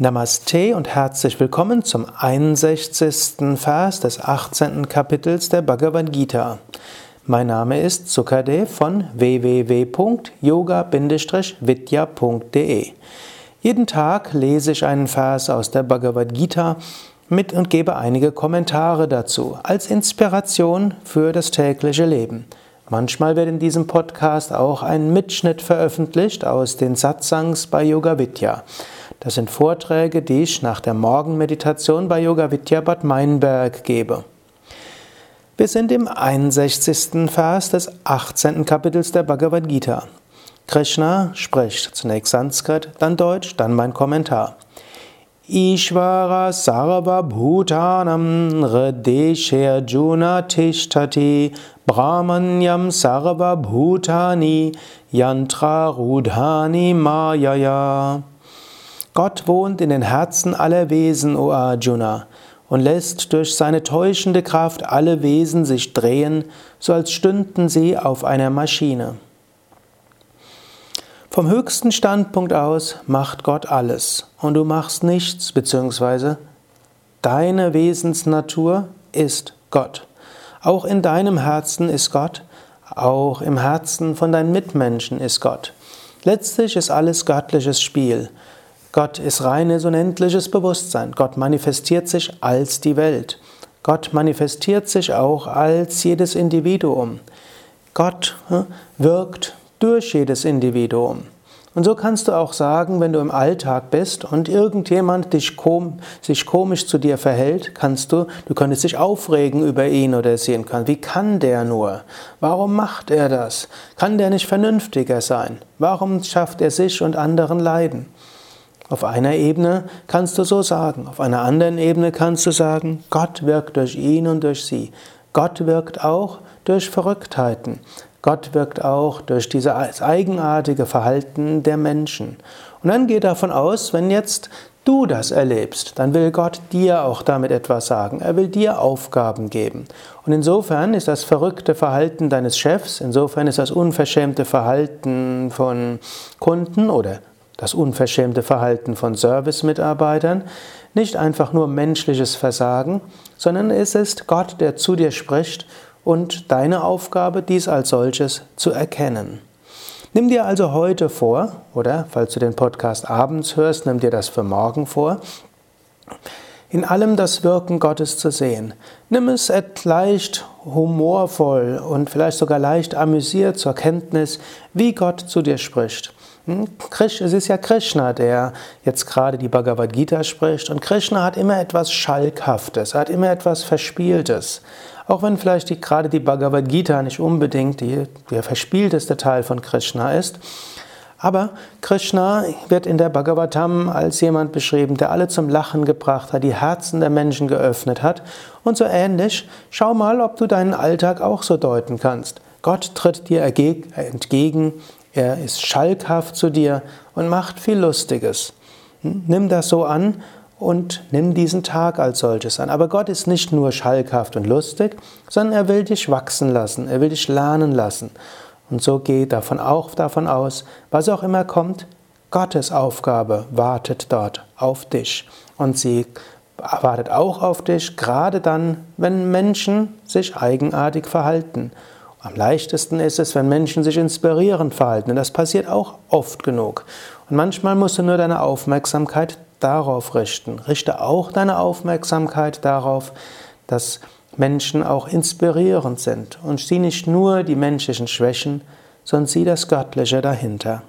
Namaste und herzlich willkommen zum 61. Vers des 18. Kapitels der Bhagavad Gita. Mein Name ist Sukadev von www.yoga-vidya.de. Jeden Tag lese ich einen Vers aus der Bhagavad Gita mit und gebe einige Kommentare dazu als Inspiration für das tägliche Leben. Manchmal wird in diesem Podcast auch ein Mitschnitt veröffentlicht aus den Satsangs bei Yoga Vidya. Das sind Vorträge, die ich nach der Morgenmeditation bei Yoga Vidya Bad Meinberg gebe. Wir sind im 61. Vers des 18. Kapitels der Bhagavad Gita. Krishna spricht zunächst Sanskrit, dann Deutsch, dann mein Kommentar. Ishvara Sarva Bhutanam Hrideshe Juna Tishtati Brahmanyam Sarva Bhutani Yantra Rudhani Mayaya Gott wohnt in den Herzen aller Wesen, o Arjuna, und lässt durch seine täuschende Kraft alle Wesen sich drehen, so als stünden sie auf einer Maschine. Vom höchsten Standpunkt aus macht Gott alles und du machst nichts, beziehungsweise deine Wesensnatur ist Gott. Auch in deinem Herzen ist Gott, auch im Herzen von deinen Mitmenschen ist Gott. Letztlich ist alles göttliches Spiel. Gott ist reines unendliches Bewusstsein. Gott manifestiert sich als die Welt. Gott manifestiert sich auch als jedes Individuum. Gott hm, wirkt durch jedes Individuum. Und so kannst du auch sagen, wenn du im Alltag bist und irgendjemand dich kom sich komisch zu dir verhält, kannst du, du könntest dich aufregen über ihn oder sie. Wie kann der nur? Warum macht er das? Kann der nicht vernünftiger sein? Warum schafft er sich und anderen Leiden? Auf einer Ebene kannst du so sagen, auf einer anderen Ebene kannst du sagen, Gott wirkt durch ihn und durch sie. Gott wirkt auch durch Verrücktheiten. Gott wirkt auch durch dieses eigenartige Verhalten der Menschen. Und dann geh davon aus, wenn jetzt du das erlebst, dann will Gott dir auch damit etwas sagen. Er will dir Aufgaben geben. Und insofern ist das verrückte Verhalten deines Chefs, insofern ist das unverschämte Verhalten von Kunden oder das unverschämte Verhalten von Servicemitarbeitern nicht einfach nur menschliches Versagen, sondern es ist Gott, der zu dir spricht und deine Aufgabe, dies als solches zu erkennen. Nimm dir also heute vor, oder falls du den Podcast abends hörst, nimm dir das für morgen vor, in allem das Wirken Gottes zu sehen. Nimm es leicht humorvoll und vielleicht sogar leicht amüsiert zur Kenntnis, wie Gott zu dir spricht. Hm? Es ist ja Krishna, der jetzt gerade die Bhagavad Gita spricht. Und Krishna hat immer etwas Schalkhaftes, hat immer etwas Verspieltes. Auch wenn vielleicht die, gerade die Bhagavad Gita nicht unbedingt die, der verspielteste Teil von Krishna ist. Aber Krishna wird in der Bhagavatam als jemand beschrieben, der alle zum Lachen gebracht hat, die Herzen der Menschen geöffnet hat. Und so ähnlich, schau mal, ob du deinen Alltag auch so deuten kannst. Gott tritt dir entgegen, er ist schalkhaft zu dir und macht viel Lustiges. Hm? Nimm das so an und nimm diesen Tag als solches an. Aber Gott ist nicht nur schalkhaft und lustig, sondern er will dich wachsen lassen, er will dich lernen lassen. Und so geh davon auch davon aus, was auch immer kommt, Gottes Aufgabe wartet dort auf dich. Und sie wartet auch auf dich, gerade dann, wenn Menschen sich eigenartig verhalten. Am leichtesten ist es, wenn Menschen sich inspirierend verhalten. Und das passiert auch oft genug. Und manchmal musst du nur deine Aufmerksamkeit darauf richten. Richte auch deine Aufmerksamkeit darauf, dass Menschen auch inspirierend sind. Und sieh nicht nur die menschlichen Schwächen, sondern sieh das Göttliche dahinter.